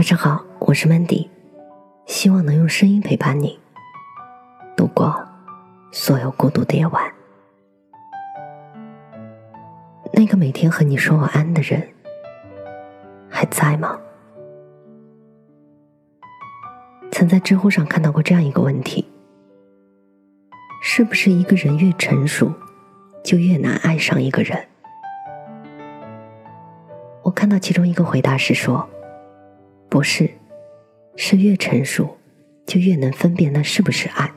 晚上好，我是 Mandy，希望能用声音陪伴你度过所有孤独的夜晚。那个每天和你说晚安的人还在吗？曾在知乎上看到过这样一个问题：是不是一个人越成熟，就越难爱上一个人？我看到其中一个回答是说。不是，是越成熟，就越能分辨那是不是爱。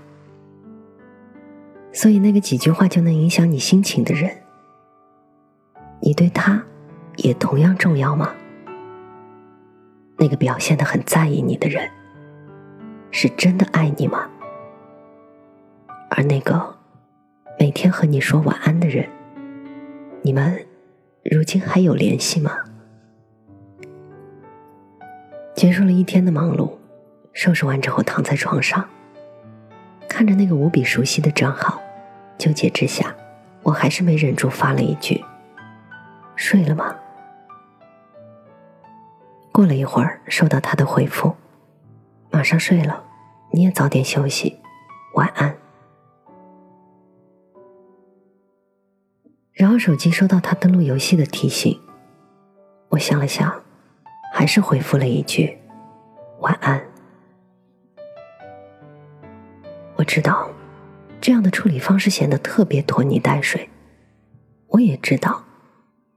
所以，那个几句话就能影响你心情的人，你对他也同样重要吗？那个表现的很在意你的人，是真的爱你吗？而那个每天和你说晚安的人，你们如今还有联系吗？结束了一天的忙碌，收拾完之后躺在床上，看着那个无比熟悉的账号，纠结之下，我还是没忍住发了一句：“睡了吗？”过了一会儿，收到他的回复：“马上睡了，你也早点休息，晚安。”然后手机收到他登录游戏的提醒，我想了想。还是回复了一句“晚安”。我知道这样的处理方式显得特别拖泥带水。我也知道，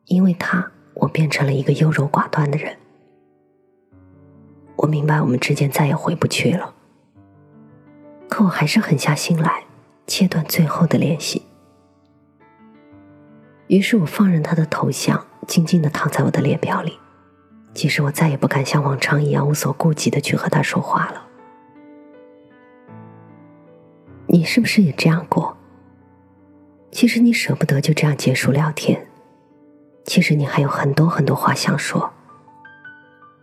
因为他，我变成了一个优柔寡断的人。我明白我们之间再也回不去了，可我还是狠下心来切断最后的联系。于是我放任他的头像静静的躺在我的列表里。即使我再也不敢像往常一样无所顾忌的去和他说话了，你是不是也这样过？其实你舍不得就这样结束聊天，其实你还有很多很多话想说，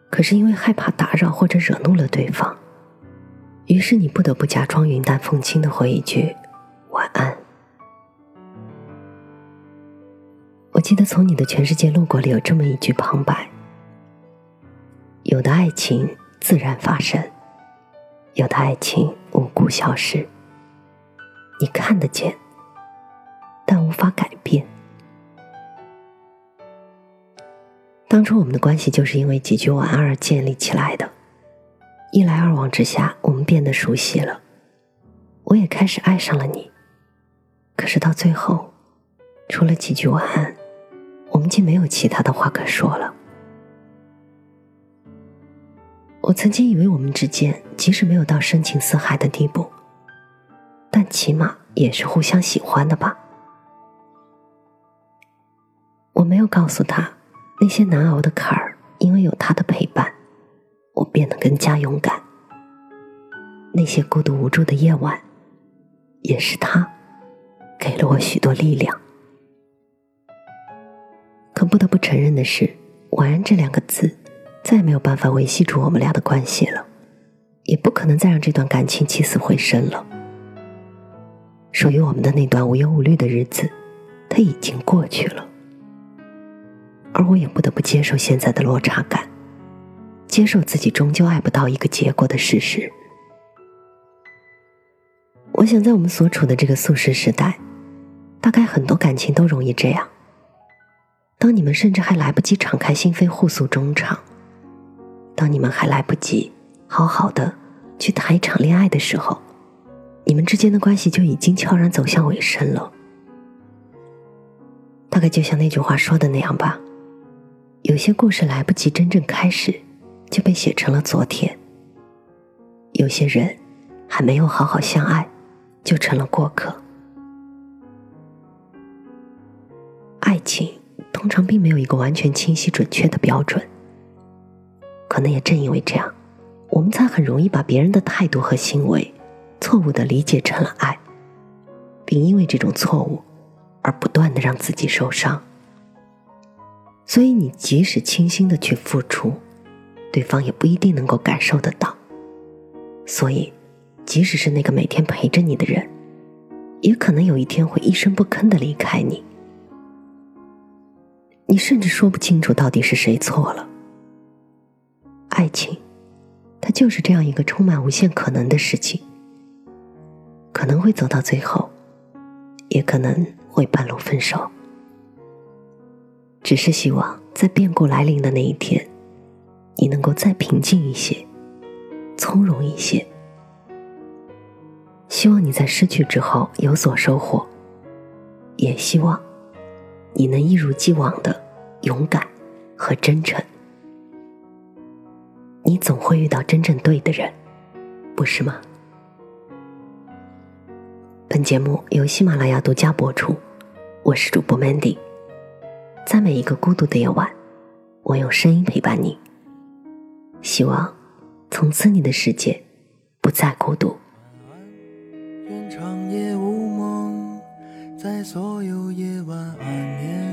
可是因为害怕打扰或者惹怒了对方，于是你不得不假装云淡风轻的回一句晚安。我记得从你的全世界路过里有这么一句旁白。情自然发生，有的爱情无故消失。你看得见，但无法改变。当初我们的关系就是因为几句晚安而建立起来的，一来二往之下，我们变得熟悉了，我也开始爱上了你。可是到最后，除了几句晚安，我们竟没有其他的话可说了。曾经以为我们之间即使没有到深情似海的地步，但起码也是互相喜欢的吧。我没有告诉他那些难熬的坎儿，因为有他的陪伴，我变得更加勇敢。那些孤独无助的夜晚，也是他给了我许多力量。可不得不承认的是，“晚安”这两个字。再也没有办法维系住我们俩的关系了，也不可能再让这段感情起死回生了。属于我们的那段无忧无虑的日子，它已经过去了，而我也不得不接受现在的落差感，接受自己终究爱不到一个结果的事实。我想，在我们所处的这个速食时代，大概很多感情都容易这样。当你们甚至还来不及敞开心扉互诉衷肠。当你们还来不及好好的去谈一场恋爱的时候，你们之间的关系就已经悄然走向尾声了。大概就像那句话说的那样吧，有些故事来不及真正开始，就被写成了昨天；有些人还没有好好相爱，就成了过客。爱情通常并没有一个完全清晰准确的标准。可能也正因为这样，我们才很容易把别人的态度和行为错误的理解成了爱，并因为这种错误而不断的让自己受伤。所以，你即使倾心的去付出，对方也不一定能够感受得到。所以，即使是那个每天陪着你的人，也可能有一天会一声不吭的离开你。你甚至说不清楚到底是谁错了。爱情它就是这样一个充满无限可能的事情，可能会走到最后，也可能会半路分手。只是希望在变故来临的那一天，你能够再平静一些，从容一些。希望你在失去之后有所收获，也希望你能一如既往的勇敢和真诚。你总会遇到真正对的人，不是吗？本节目由喜马拉雅独家播出，我是主播 Mandy。在每一个孤独的夜晚，我用声音陪伴你。希望从此你的世界不再孤独。愿长夜无梦，在所有夜晚安眠。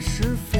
是非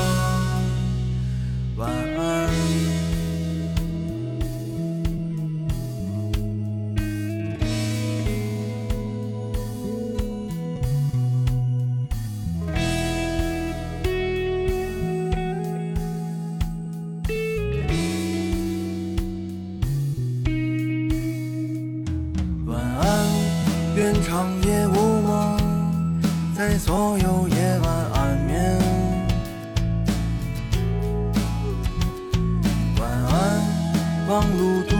忙碌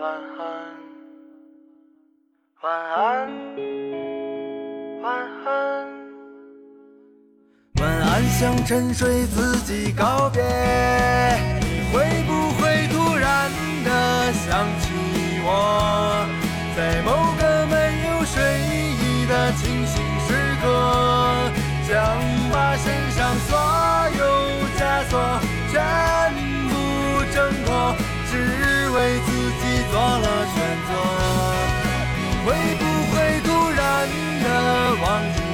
晚安，晚安，晚安，晚安向沉睡自己告别。你会不会突然的想起我，在某个没有睡意？的清醒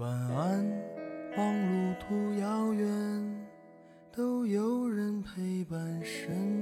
晚安，望路途遥远，都有人陪伴身边。